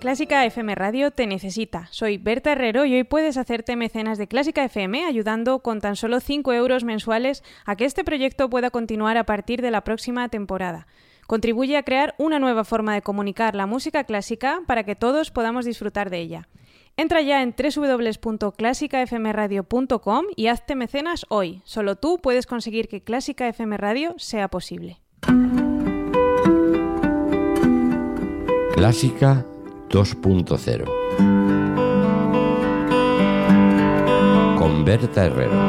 Clásica FM Radio te necesita. Soy Berta Herrero y hoy puedes hacerte mecenas de Clásica FM ayudando con tan solo 5 euros mensuales a que este proyecto pueda continuar a partir de la próxima temporada. Contribuye a crear una nueva forma de comunicar la música clásica para que todos podamos disfrutar de ella. Entra ya en www.clásicafmradio.com y hazte mecenas hoy. Solo tú puedes conseguir que Clásica FM Radio sea posible. Clásica 2.0 con Berta Herrero.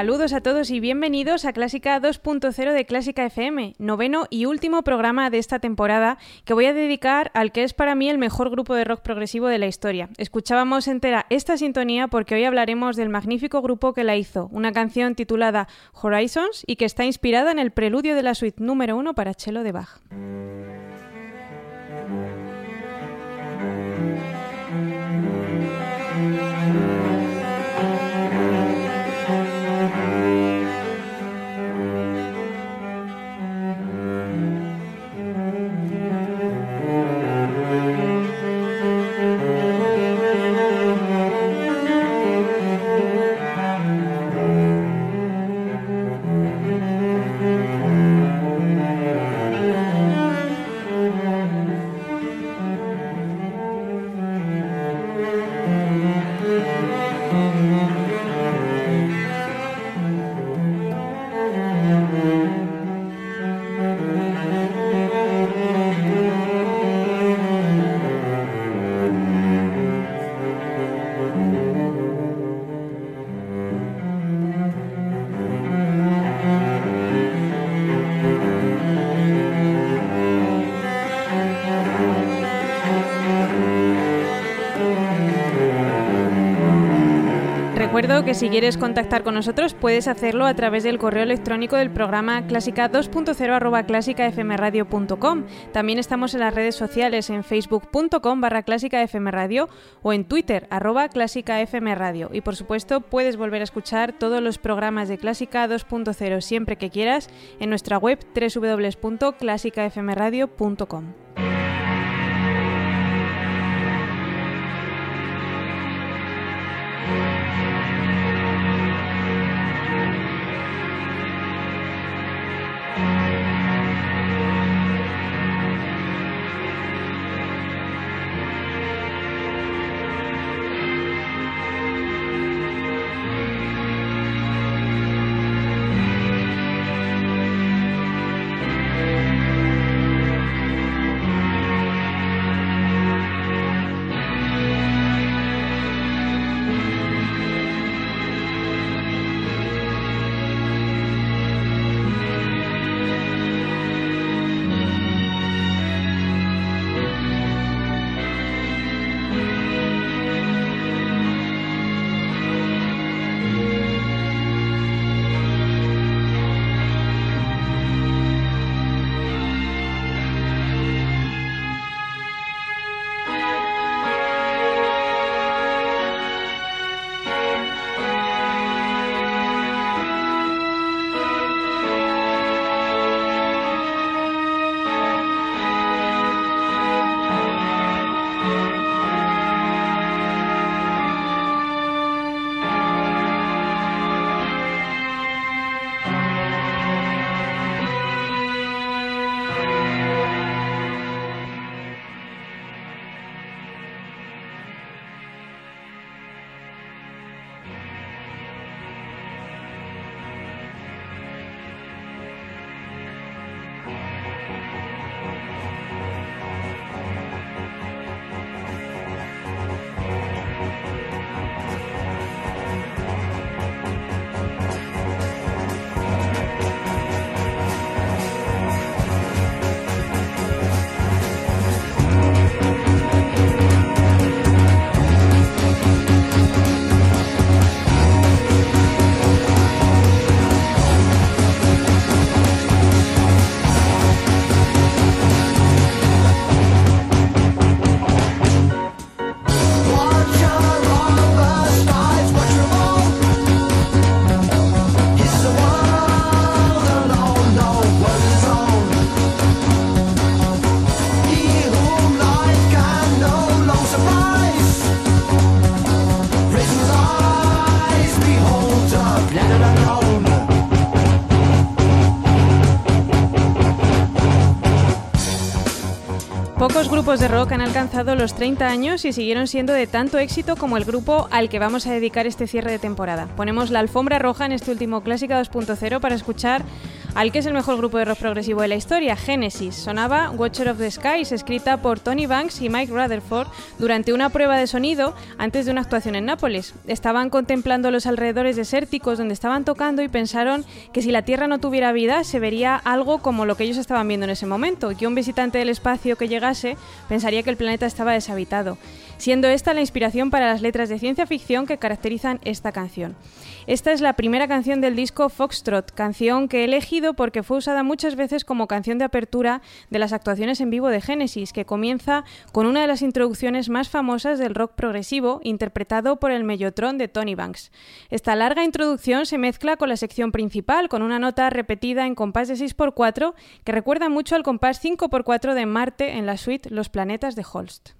Saludos a todos y bienvenidos a Clásica 2.0 de Clásica FM, noveno y último programa de esta temporada que voy a dedicar al que es para mí el mejor grupo de rock progresivo de la historia. Escuchábamos entera esta sintonía porque hoy hablaremos del magnífico grupo que la hizo, una canción titulada Horizons y que está inspirada en el preludio de la suite número uno para cello de Bach. Recuerdo que si quieres contactar con nosotros puedes hacerlo a través del correo electrónico del programa clásica 2.0 arroba clásicafmradio.com. También estamos en las redes sociales en facebook.com barra clásicafmradio o en twitter arroba clásicafmradio. Y por supuesto puedes volver a escuchar todos los programas de Clásica 2.0 siempre que quieras en nuestra web www.clásicafmradio.com. Pocos grupos de rock han alcanzado los 30 años y siguieron siendo de tanto éxito como el grupo al que vamos a dedicar este cierre de temporada. Ponemos la alfombra roja en este último Clásica 2.0 para escuchar al que es el mejor grupo de rock progresivo de la historia, Genesis. Sonaba Watcher of the Skies, escrita por Tony Banks y Mike Rutherford durante una prueba de sonido antes de una actuación en Nápoles. Estaban contemplando los alrededores desérticos donde estaban tocando y pensaron que si la Tierra no tuviera vida se vería algo como lo que ellos estaban viendo en ese momento, y que un visitante del espacio que llegase pensaría que el planeta estaba deshabitado, siendo esta la inspiración para las letras de ciencia ficción que caracterizan esta canción. Esta es la primera canción del disco Foxtrot, canción que he elegido porque fue usada muchas veces como canción de apertura de las actuaciones en vivo de Genesis, que comienza con una de las introducciones más famosas del rock progresivo, interpretado por el mellotron de Tony Banks. Esta larga introducción se mezcla con la sección principal, con una nota repetida en compás de 6x4 que recuerda mucho al compás 5x4 de Marte en la suite Los planetas de Holst.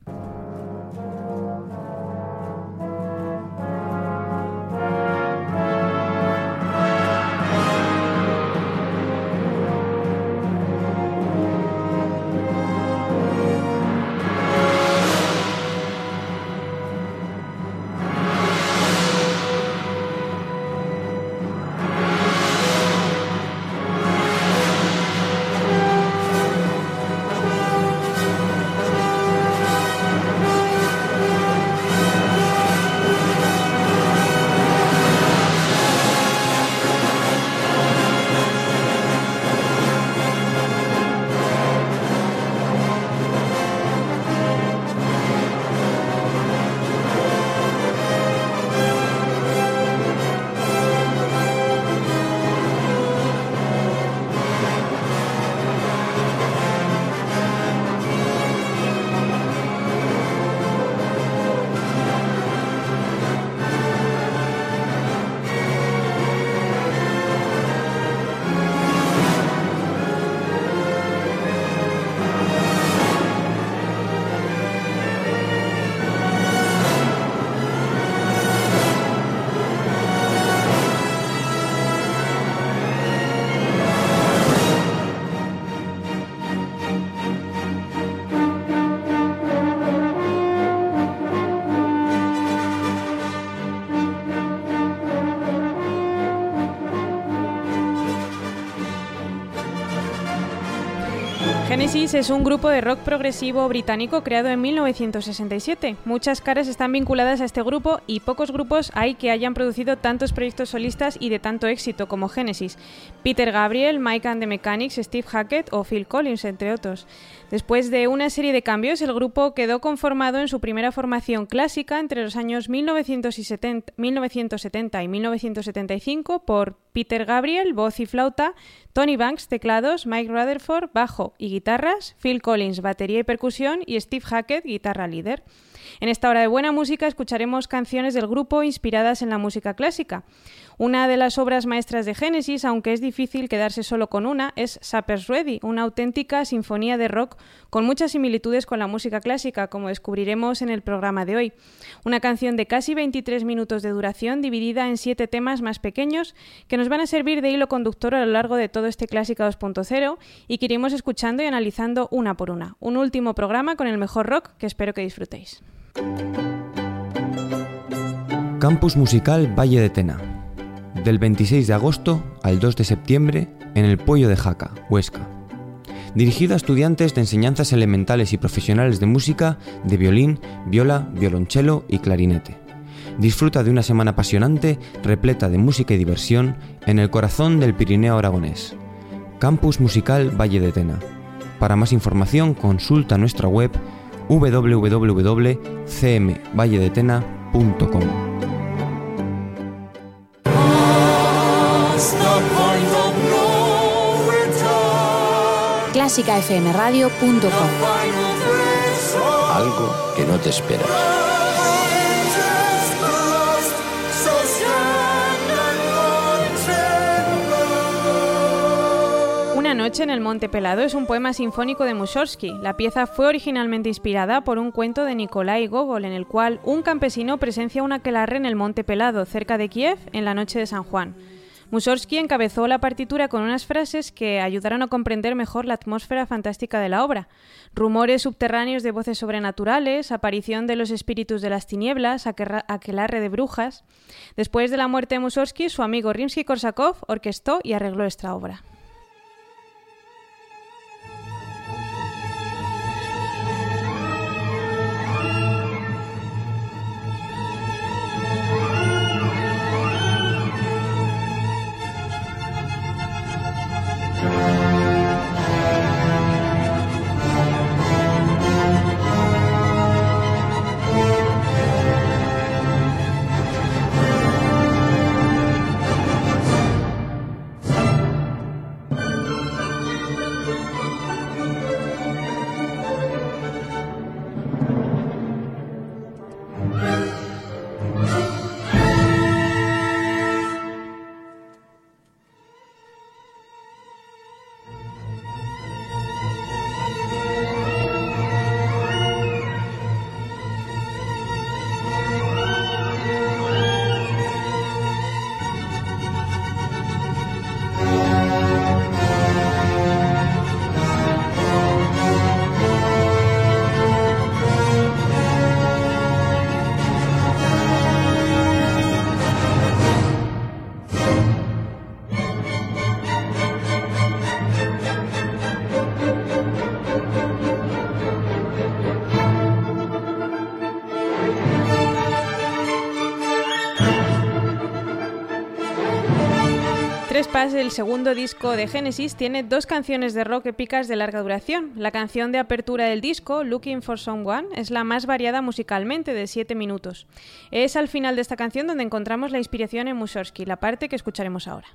Es un grupo de rock progresivo británico creado en 1967. Muchas caras están vinculadas a este grupo y pocos grupos hay que hayan producido tantos proyectos solistas y de tanto éxito como Genesis. Peter Gabriel, Mike and the Mechanics, Steve Hackett o Phil Collins, entre otros. Después de una serie de cambios, el grupo quedó conformado en su primera formación clásica entre los años 1970, 1970 y 1975 por Peter Gabriel, voz y flauta, Tony Banks, teclados, Mike Rutherford, bajo y guitarras, Phil Collins, batería y percusión y Steve Hackett, guitarra líder. En esta hora de buena música escucharemos canciones del grupo inspiradas en la música clásica. Una de las obras maestras de Genesis, aunque es difícil quedarse solo con una, es Supper's Ready, una auténtica sinfonía de rock con muchas similitudes con la música clásica, como descubriremos en el programa de hoy. Una canción de casi 23 minutos de duración, dividida en siete temas más pequeños, que nos van a servir de hilo conductor a lo largo de todo este Clásica 2.0 y que iremos escuchando y analizando una por una. Un último programa con el mejor rock que espero que disfrutéis. Campus Musical Valle de Tena. Del 26 de agosto al 2 de septiembre en el Puello de Jaca, Huesca. Dirigido a estudiantes de enseñanzas elementales y profesionales de música, de violín, viola, violonchelo y clarinete. Disfruta de una semana apasionante, repleta de música y diversión, en el corazón del Pirineo aragonés. Campus Musical Valle de Tena. Para más información consulta nuestra web www.cmvalledetena.com. clásicafmradio.com Algo que no te espera. Una noche en el Monte Pelado es un poema sinfónico de Mussorgsky. La pieza fue originalmente inspirada por un cuento de Nikolai Gogol en el cual un campesino presencia una aquelarre en el Monte Pelado, cerca de Kiev, en la noche de San Juan. Mussorgsky encabezó la partitura con unas frases que ayudaron a comprender mejor la atmósfera fantástica de la obra. Rumores subterráneos de voces sobrenaturales, aparición de los espíritus de las tinieblas, aquelarre de brujas. Después de la muerte de Mussorgsky, su amigo Rimsky-Korsakov orquestó y arregló esta obra. El segundo disco de Genesis, tiene dos canciones de rock épicas de larga duración. La canción de apertura del disco, Looking for Someone, es la más variada musicalmente, de 7 minutos. Es al final de esta canción donde encontramos la inspiración en Mussorgsky, la parte que escucharemos ahora.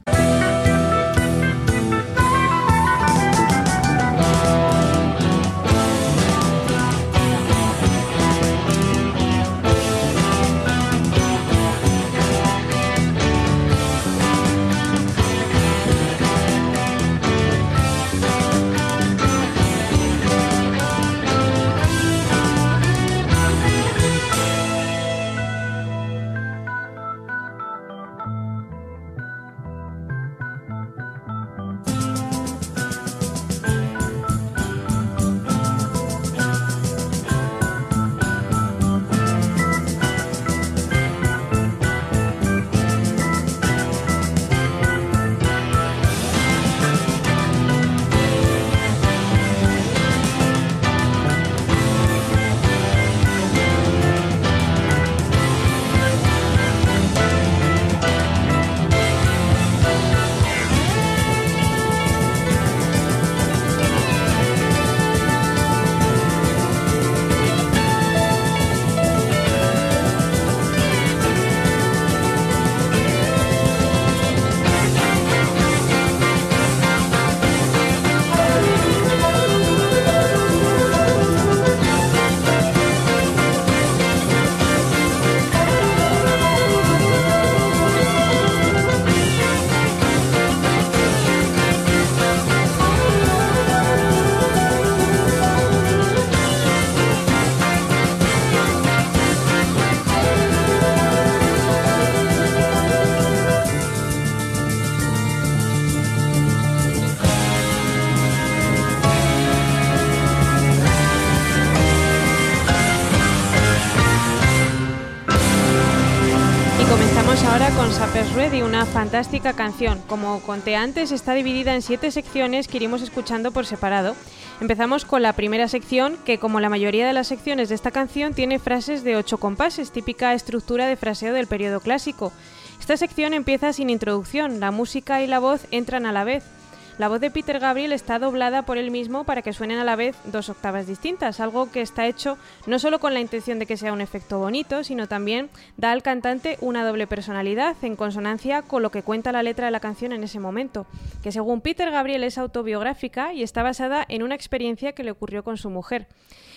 Ready, una fantástica canción. Como conté antes, está dividida en siete secciones que iremos escuchando por separado. Empezamos con la primera sección, que como la mayoría de las secciones de esta canción tiene frases de ocho compases, típica estructura de fraseo del periodo clásico. Esta sección empieza sin introducción, la música y la voz entran a la vez. La voz de Peter Gabriel está doblada por él mismo para que suenen a la vez dos octavas distintas, algo que está hecho no solo con la intención de que sea un efecto bonito, sino también da al cantante una doble personalidad en consonancia con lo que cuenta la letra de la canción en ese momento, que según Peter Gabriel es autobiográfica y está basada en una experiencia que le ocurrió con su mujer.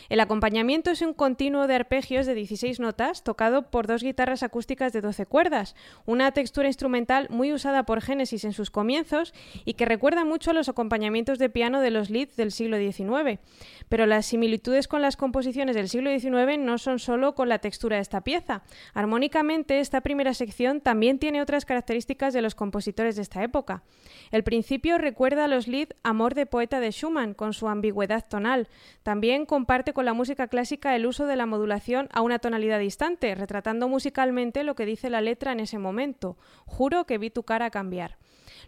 El acompañamiento es un continuo de arpegios de 16 notas tocado por dos guitarras acústicas de 12 cuerdas, una textura instrumental muy usada por Genesis en sus comienzos y que recuerda mucho a los acompañamientos de piano de los Leeds del siglo XIX, pero las similitudes con las composiciones del siglo XIX no son solo con la textura de esta pieza. Armónicamente, esta primera sección también tiene otras características de los compositores de esta época. El principio recuerda a los Lied Amor de poeta de Schumann, con su ambigüedad tonal. También comparte con la música clásica el uso de la modulación a una tonalidad distante, retratando musicalmente lo que dice la letra en ese momento. Juro que vi tu cara cambiar.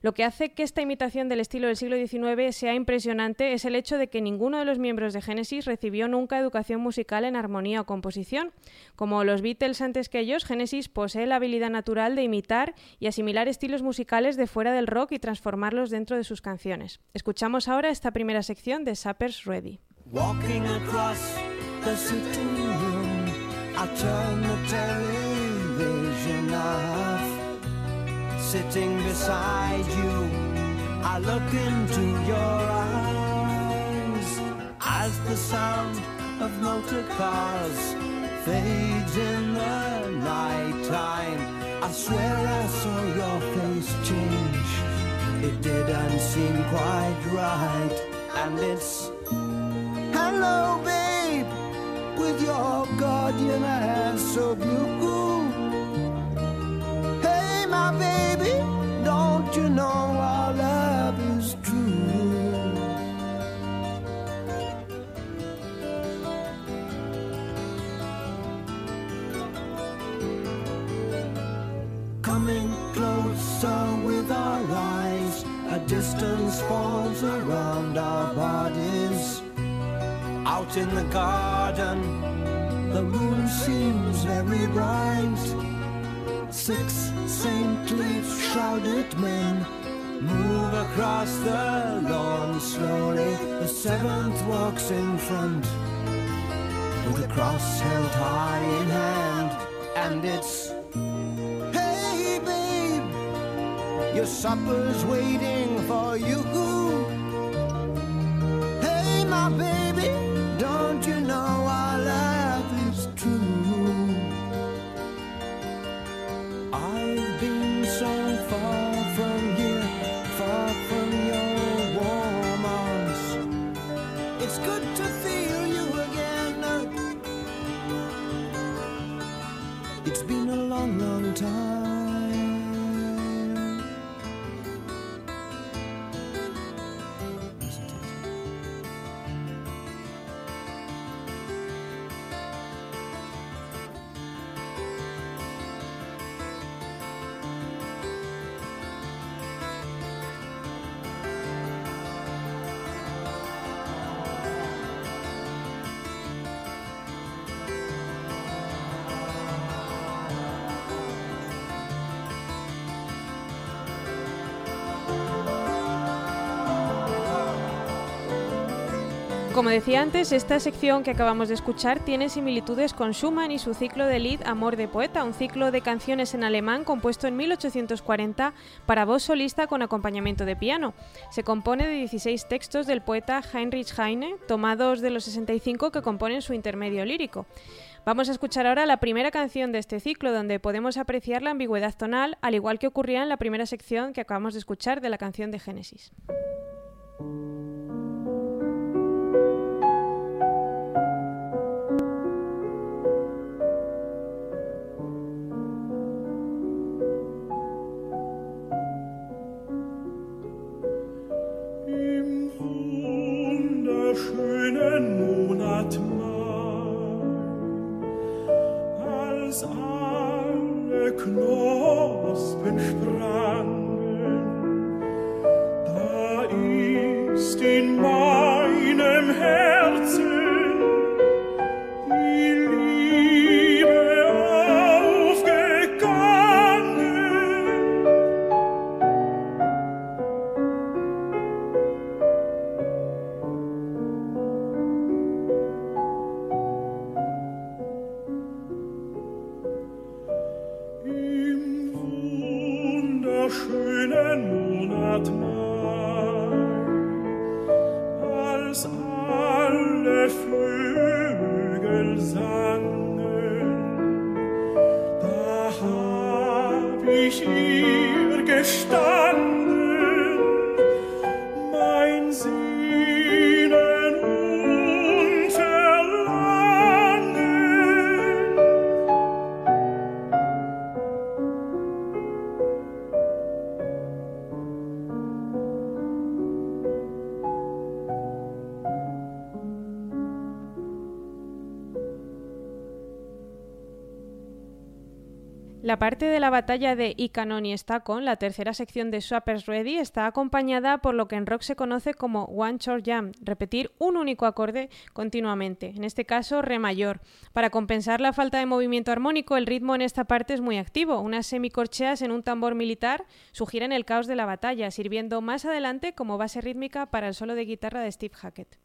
Lo que hace que esta imitación del estilo del siglo XIX sea impresionante es el hecho de que ninguno de los miembros de Genesis recibió nunca educación musical en armonía o composición. Como los Beatles antes que ellos, Genesis posee la habilidad natural de imitar y asimilar estilos musicales de fuera del rock y transformarlos dentro de sus canciones. Escuchamos ahora esta primera sección de Sappers Ready. Sitting room, I turn the television off. Sitting beside you. I look into your eyes as the sound of motor cars fades in the night time. I swear I saw your face change. It didn't seem quite right, and it's hello, babe, with your guardian eyes so blue. Hey, my baby, don't you know our love is true? Coming closer with our eyes, a distance falls around our bodies. Out in the garden, the moon seems very bright. Six saintly shrouded men move across the lawn slowly. The seventh walks in front with a cross held high in hand, and it's Hey, babe, your supper's waiting for you. Hey, my baby, don't you know Como decía antes, esta sección que acabamos de escuchar tiene similitudes con Schumann y su ciclo de Lied Amor de Poeta, un ciclo de canciones en alemán compuesto en 1840 para voz solista con acompañamiento de piano. Se compone de 16 textos del poeta Heinrich Heine, tomados de los 65 que componen su intermedio lírico. Vamos a escuchar ahora la primera canción de este ciclo, donde podemos apreciar la ambigüedad tonal, al igual que ocurría en la primera sección que acabamos de escuchar de la canción de Génesis. La parte de la batalla de Ikanon y Stakon, la tercera sección de Swappers Ready, está acompañada por lo que en rock se conoce como one short jam, repetir un único acorde continuamente, en este caso re mayor. Para compensar la falta de movimiento armónico, el ritmo en esta parte es muy activo. Unas semicorcheas en un tambor militar sugieren el caos de la batalla, sirviendo más adelante como base rítmica para el solo de guitarra de Steve Hackett.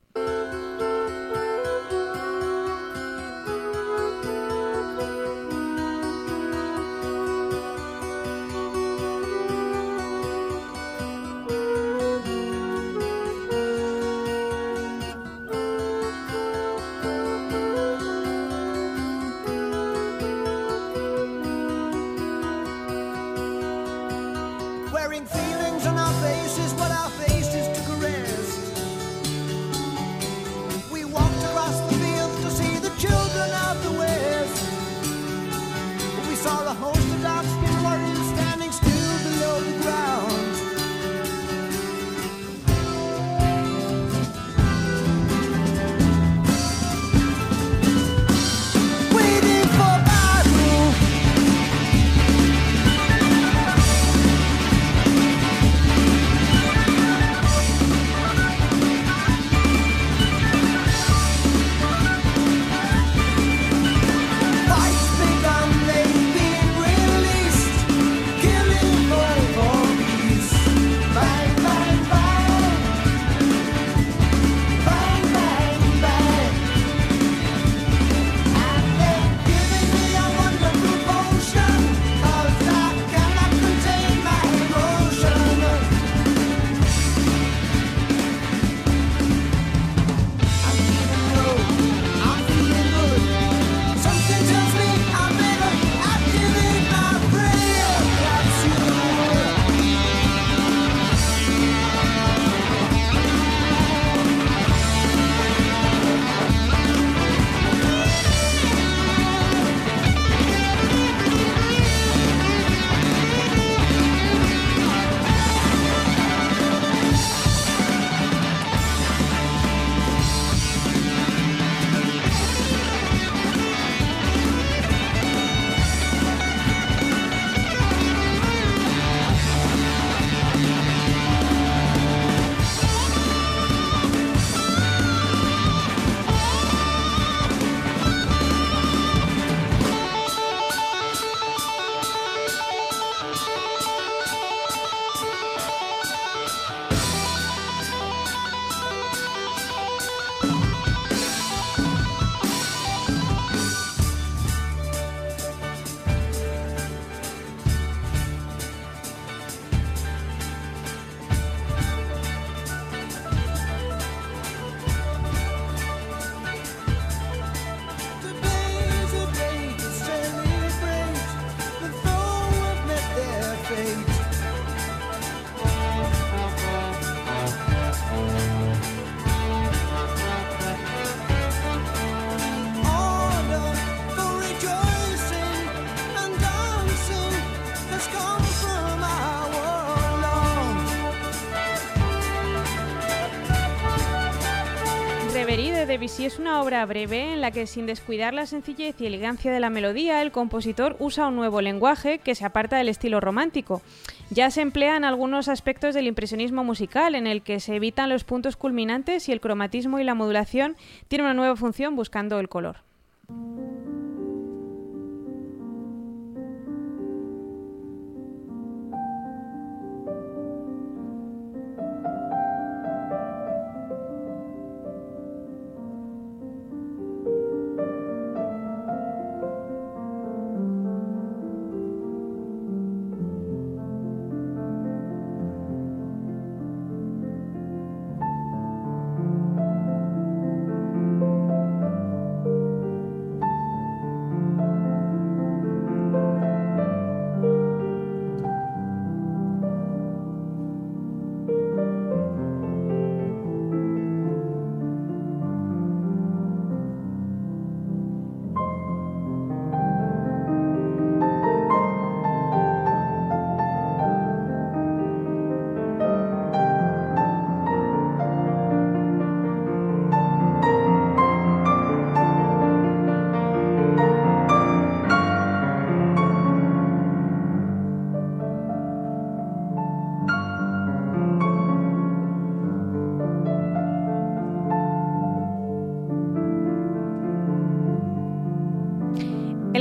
Debussy es una obra breve en la que, sin descuidar la sencillez y elegancia de la melodía, el compositor usa un nuevo lenguaje que se aparta del estilo romántico. Ya se emplean algunos aspectos del impresionismo musical, en el que se evitan los puntos culminantes y el cromatismo y la modulación tienen una nueva función buscando el color.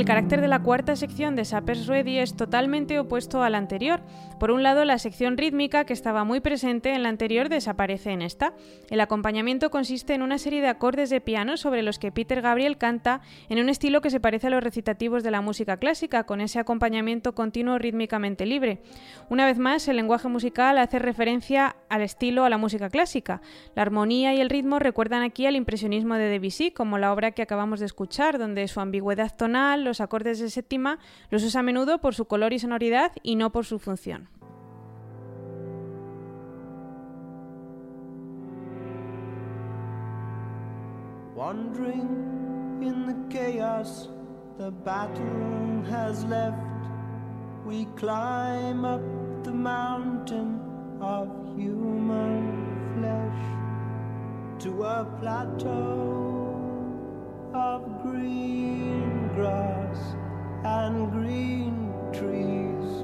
El carácter de la cuarta sección de Sappers Ready es totalmente opuesto al anterior. Por un lado, la sección rítmica, que estaba muy presente en la anterior, desaparece en esta. El acompañamiento consiste en una serie de acordes de piano sobre los que Peter Gabriel canta en un estilo que se parece a los recitativos de la música clásica, con ese acompañamiento continuo rítmicamente libre. Una vez más, el lenguaje musical hace referencia al estilo a la música clásica. La armonía y el ritmo recuerdan aquí al impresionismo de Debussy, como la obra que acabamos de escuchar, donde su ambigüedad tonal, los acordes de séptima, los usa a menudo por su color y sonoridad y no por su función. Wandering in the chaos the battle has left, we climb up the mountain of human flesh to a plateau of green grass and green trees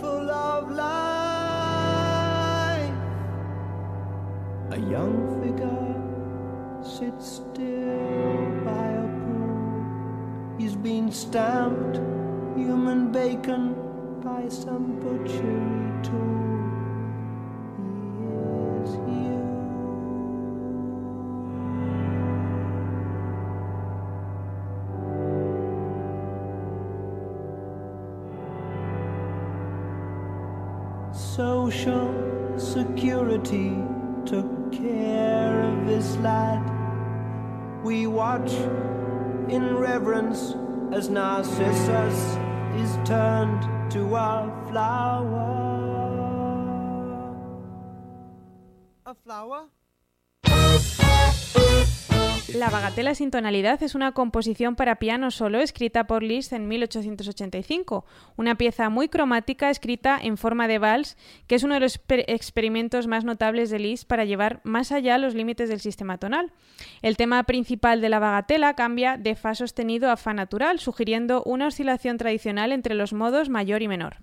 full of life. A young figure sits still by a pool. He's been stamped human bacon by some butchery tool. Social security took care of this lad. Watch in reverence as Narcissus is turned to a flower. A flower? La Bagatela sin tonalidad es una composición para piano solo escrita por Liszt en 1885, una pieza muy cromática escrita en forma de vals, que es uno de los exper- experimentos más notables de Liszt para llevar más allá los límites del sistema tonal. El tema principal de la Bagatela cambia de fa sostenido a fa natural, sugiriendo una oscilación tradicional entre los modos mayor y menor.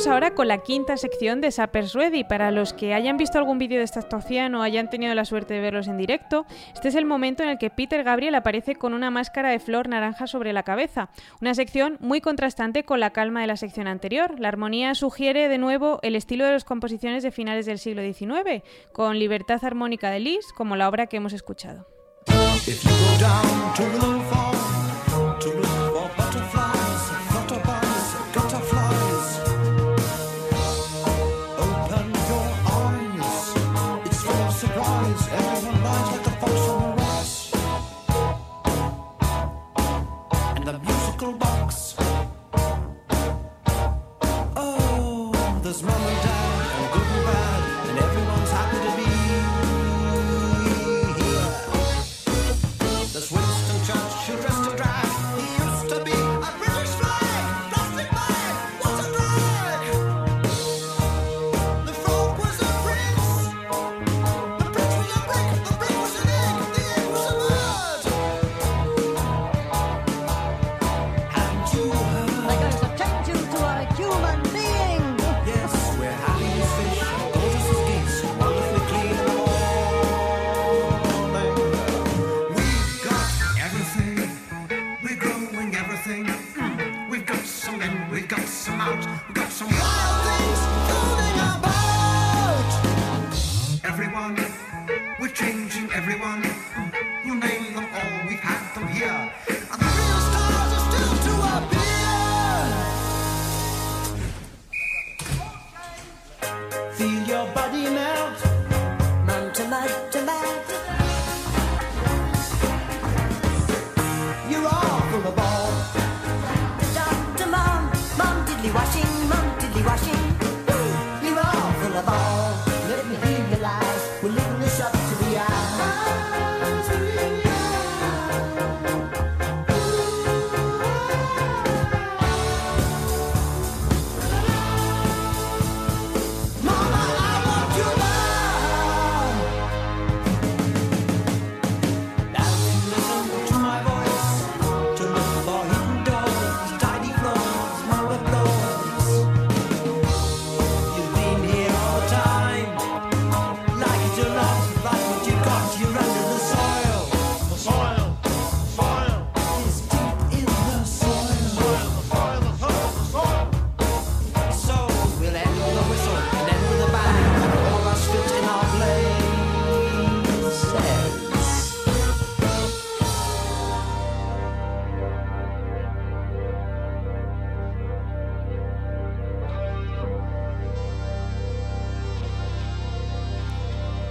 Vamos ahora con la quinta sección de Sappers Ready. Para los que hayan visto algún vídeo de esta actuación o hayan tenido la suerte de verlos en directo, este es el momento en el que Peter Gabriel aparece con una máscara de flor naranja sobre la cabeza. Una sección muy contrastante con la calma de la sección anterior. La armonía sugiere de nuevo el estilo de las composiciones de finales del siglo XIX, con libertad armónica de Liszt, como la obra que hemos escuchado. Surprise. Everyone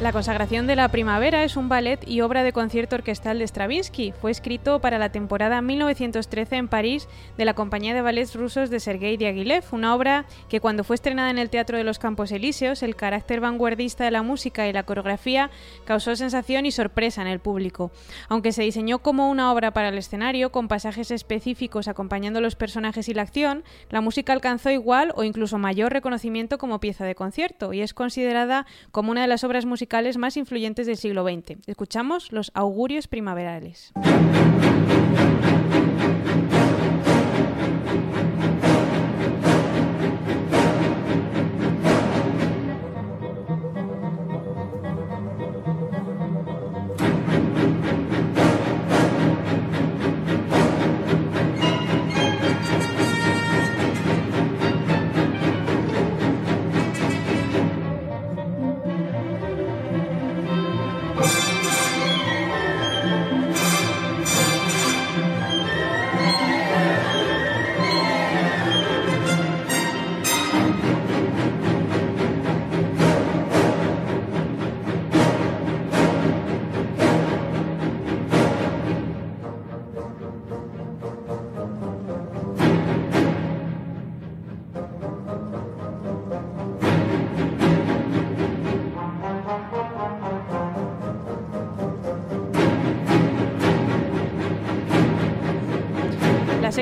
La consagración de la primavera es un ballet y obra de concierto orquestal de Stravinsky. Fue escrito para la temporada 1913 en París de la compañía de ballets rusos de Sergei Diaghilev, una obra que cuando fue estrenada en el Teatro de los Campos Elíseos, el carácter vanguardista de la música y la coreografía causó sensación y sorpresa en el público. Aunque se diseñó como una obra para el escenario, con pasajes específicos acompañando los personajes y la acción, la música alcanzó igual o incluso mayor reconocimiento como pieza de concierto y es considerada como una de las obras musicales más influyentes del siglo XX. Escuchamos los augurios primaverales.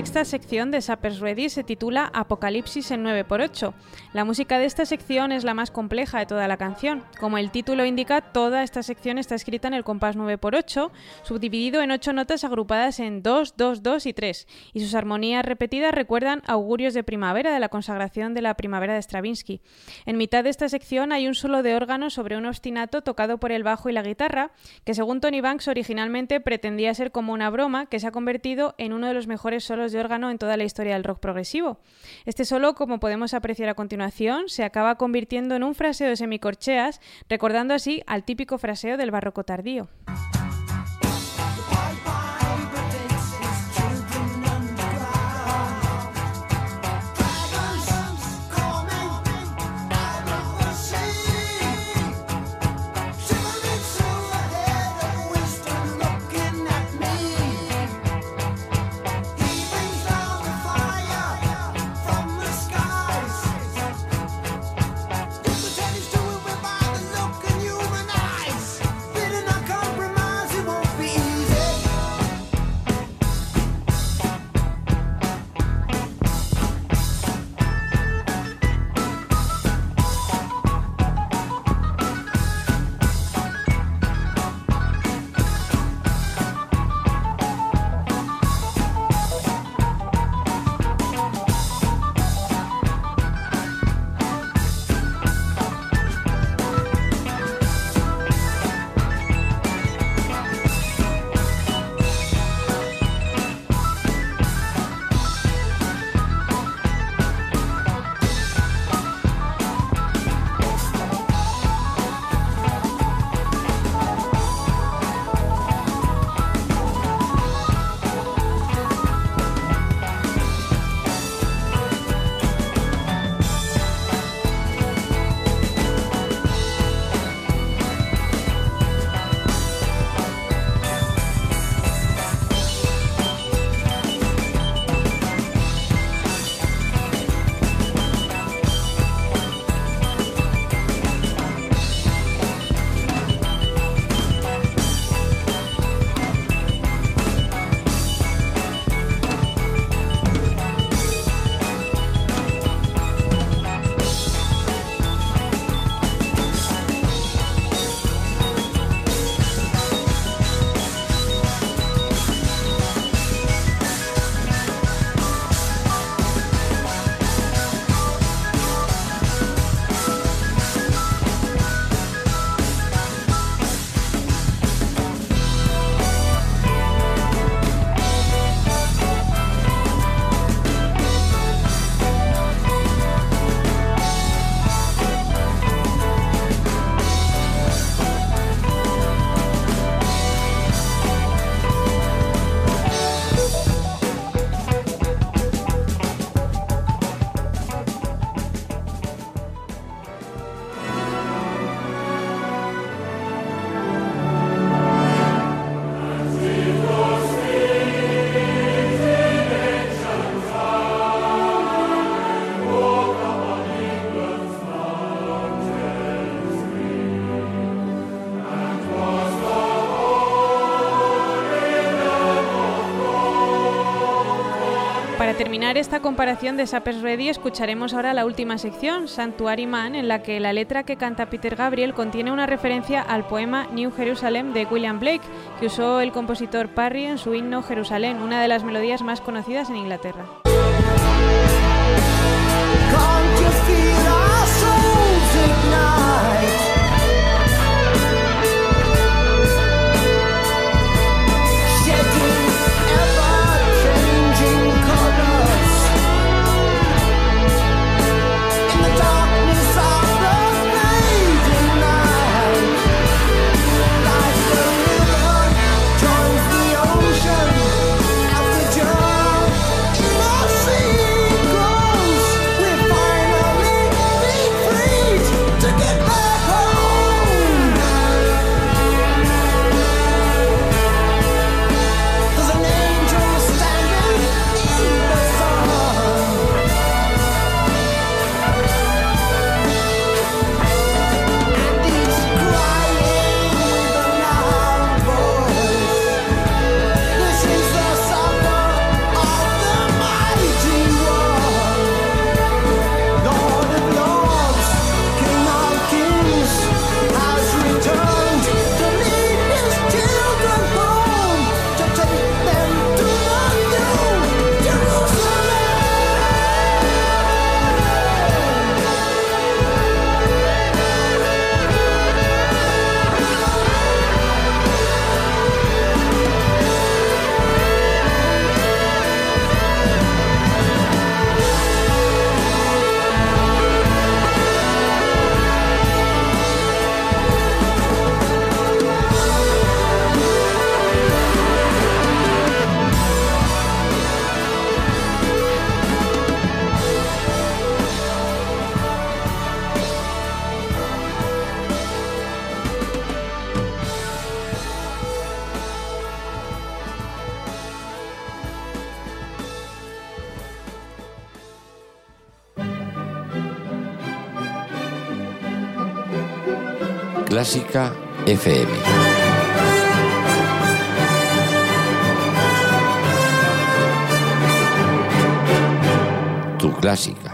Sexta sección de Sappers Ready se titula Apocalipsis en 9x8. La música de esta sección es la más compleja de toda la canción. Como el título indica, toda esta sección está escrita en el compás 9x8, subdividido en 8 notas agrupadas en 2, 2, 2 y 3, y sus armonías repetidas recuerdan augurios de primavera de la consagración de la primavera de Stravinsky. En mitad de esta sección hay un solo de órgano sobre un ostinato tocado por el bajo y la guitarra, que según Tony Banks originalmente pretendía ser como una broma que se ha convertido en uno de los mejores solos de órgano en toda la historia del rock progresivo. Este solo, como podemos apreciar a continuación, se acaba convirtiendo en un fraseo de semicorcheas, recordando así al típico fraseo del barroco tardío. Terminar esta comparación de Sappers Ready, escucharemos ahora la última sección, Sanctuary Man, en la que la letra que canta Peter Gabriel contiene una referencia al poema New Jerusalem de William Blake, que usó el compositor Parry en su himno Jerusalén, una de las melodías más conocidas en Inglaterra. Clásica FM. Tu clásica.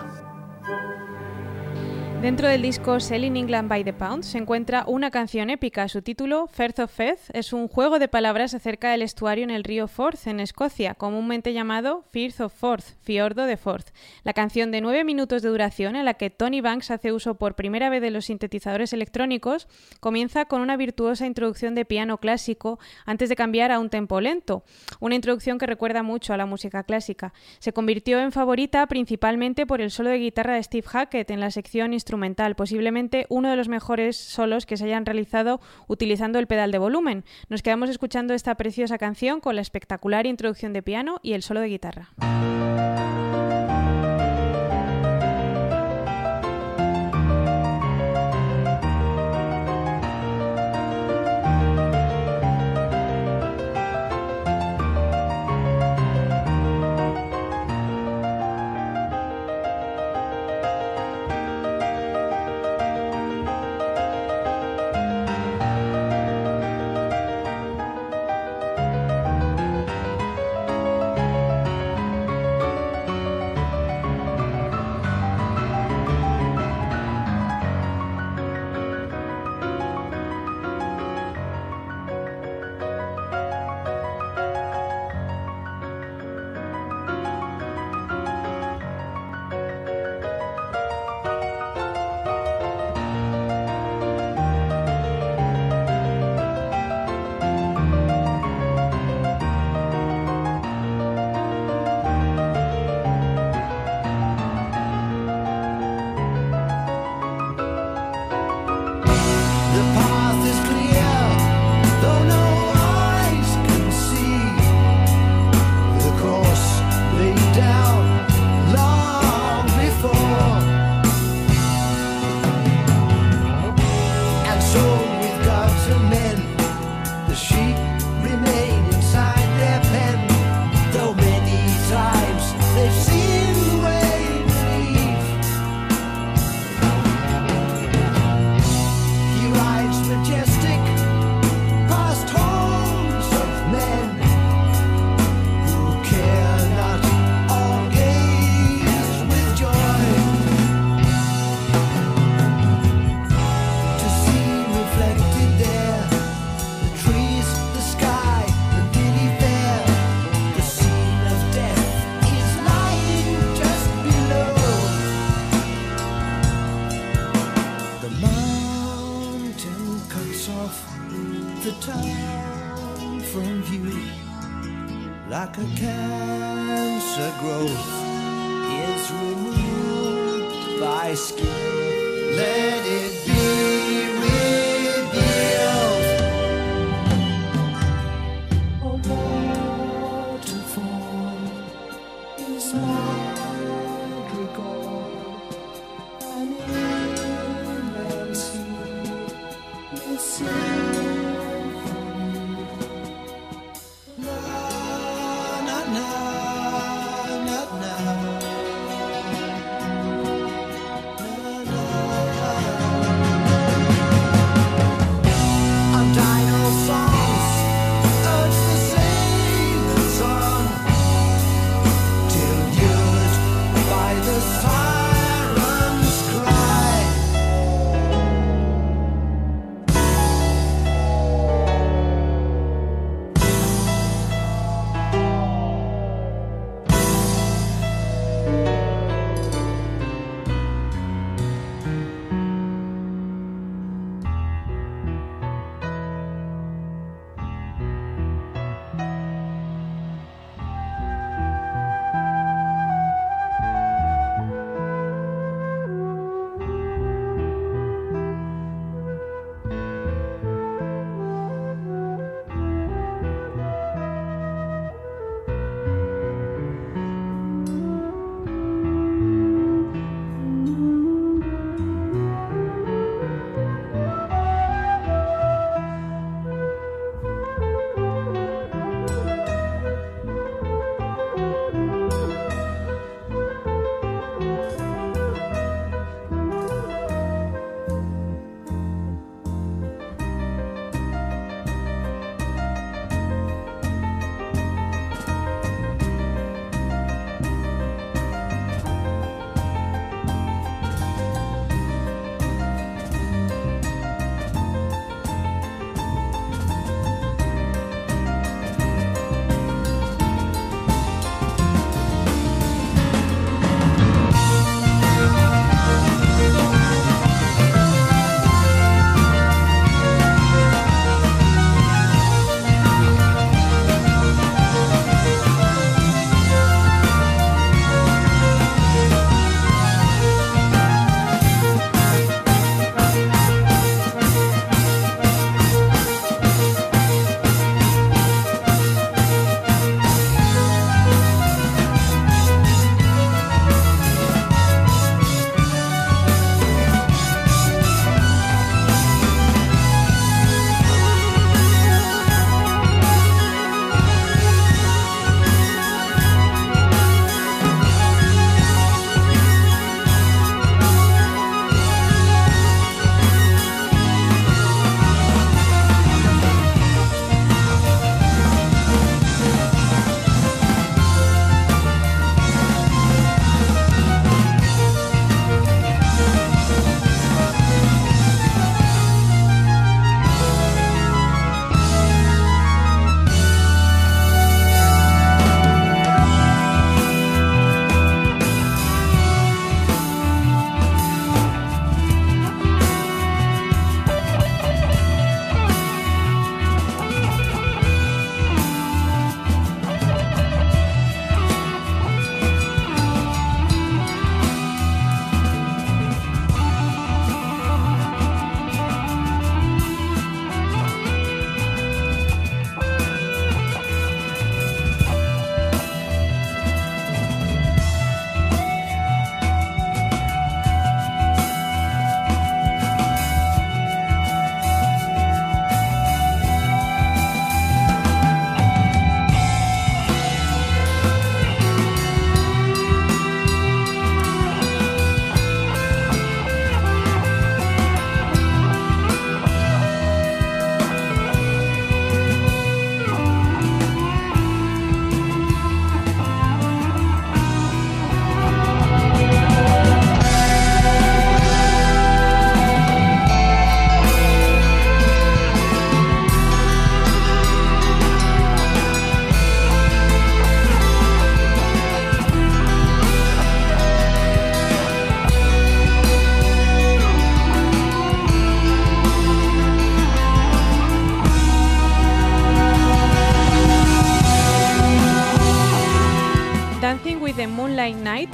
Dentro del disco Selling England by the Pound se encuentra una canción épica. Su título, Firth of Faith, es un juego de palabras acerca del estuario en el río Forth, en Escocia, comúnmente llamado Firth of Forth, fiordo de Forth. La canción de nueve minutos de duración, en la que Tony Banks hace uso por primera vez de los sintetizadores electrónicos, comienza con una virtuosa introducción de piano clásico antes de cambiar a un tempo lento. Una introducción que recuerda mucho a la música clásica. Se convirtió en favorita principalmente por el solo de guitarra de Steve Hackett en la sección instrumental, posiblemente uno de los mejores solos que se hayan realizado utilizando el pedal de volumen. Nos quedamos escuchando esta preciosa canción con la espectacular introducción de piano y el solo de guitarra.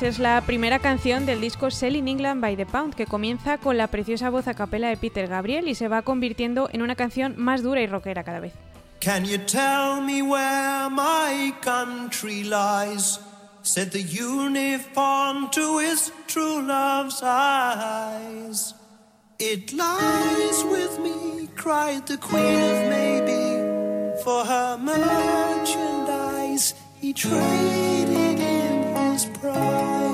Es la primera canción del disco Selling England by the Pound, que comienza con la preciosa voz a capela de Peter Gabriel y se va convirtiendo en una canción más dura y rockera cada vez. Can you tell me where my country lies? Said the unicorn to his true love's eyes. It lies with me, cried the queen of maybe. For her merchandise, he traded surprise.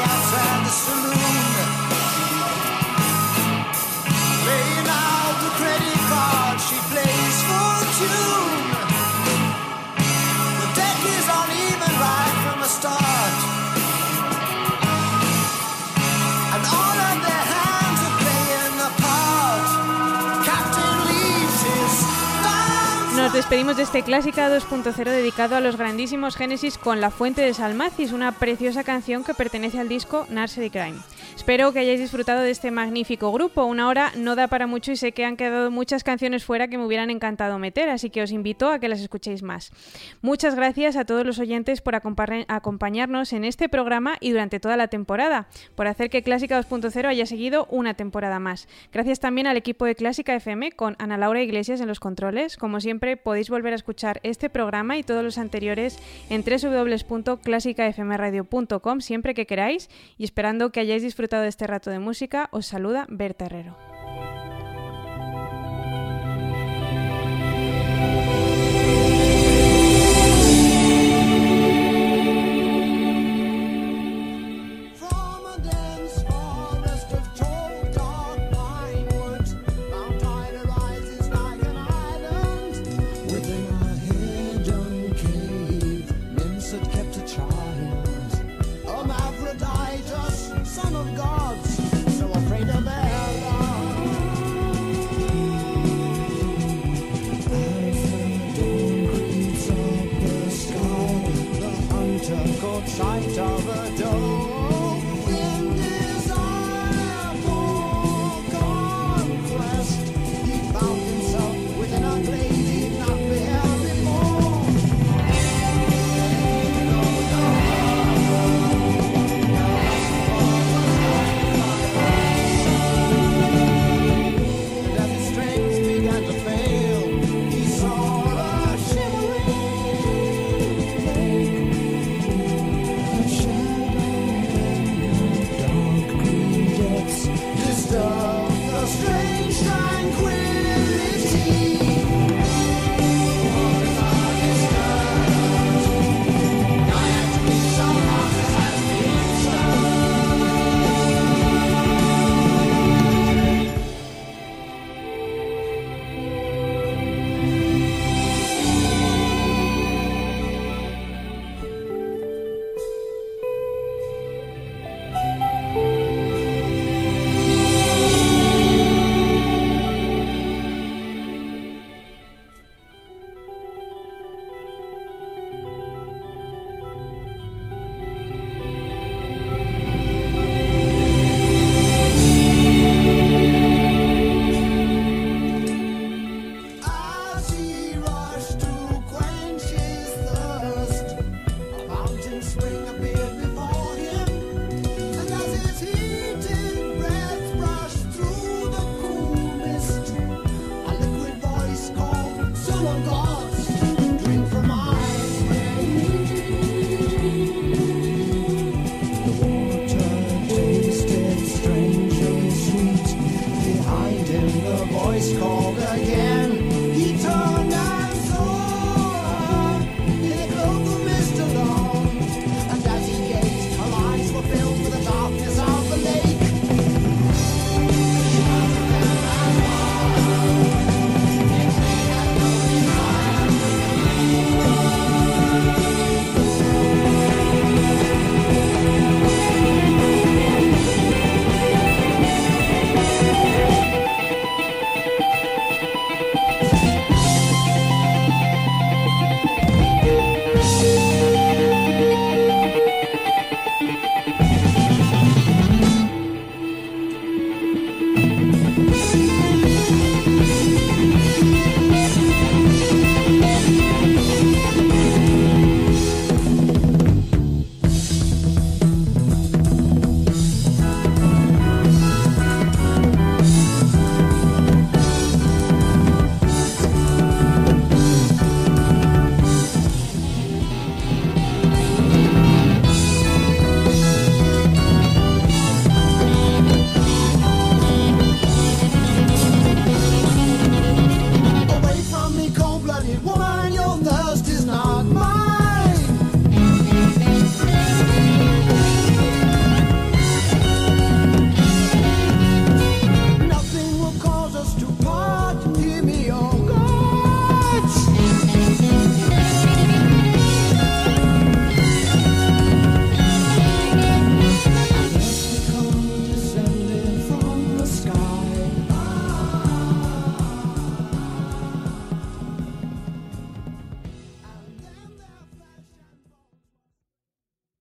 Outside the saloon. Despedimos de este Clásica 2.0 dedicado a los grandísimos Génesis con La Fuente de Salmacis, una preciosa canción que pertenece al disco Nursery Crime. Espero que hayáis disfrutado de este magnífico grupo. Una hora no da para mucho y sé que han quedado muchas canciones fuera que me hubieran encantado meter, así que os invito a que las escuchéis más. Muchas gracias a todos los oyentes por acompañarnos en este programa y durante toda la temporada, por hacer que Clásica 2.0 haya seguido una temporada más. Gracias también al equipo de Clásica FM con Ana Laura Iglesias en los controles. Como siempre, podéis volver a escuchar este programa y todos los anteriores en www.clásicafmradio.com siempre que queráis y esperando que hayáis disfrutado disfrutado de este rato de música, os saluda Berta Herrero. sight of a dog.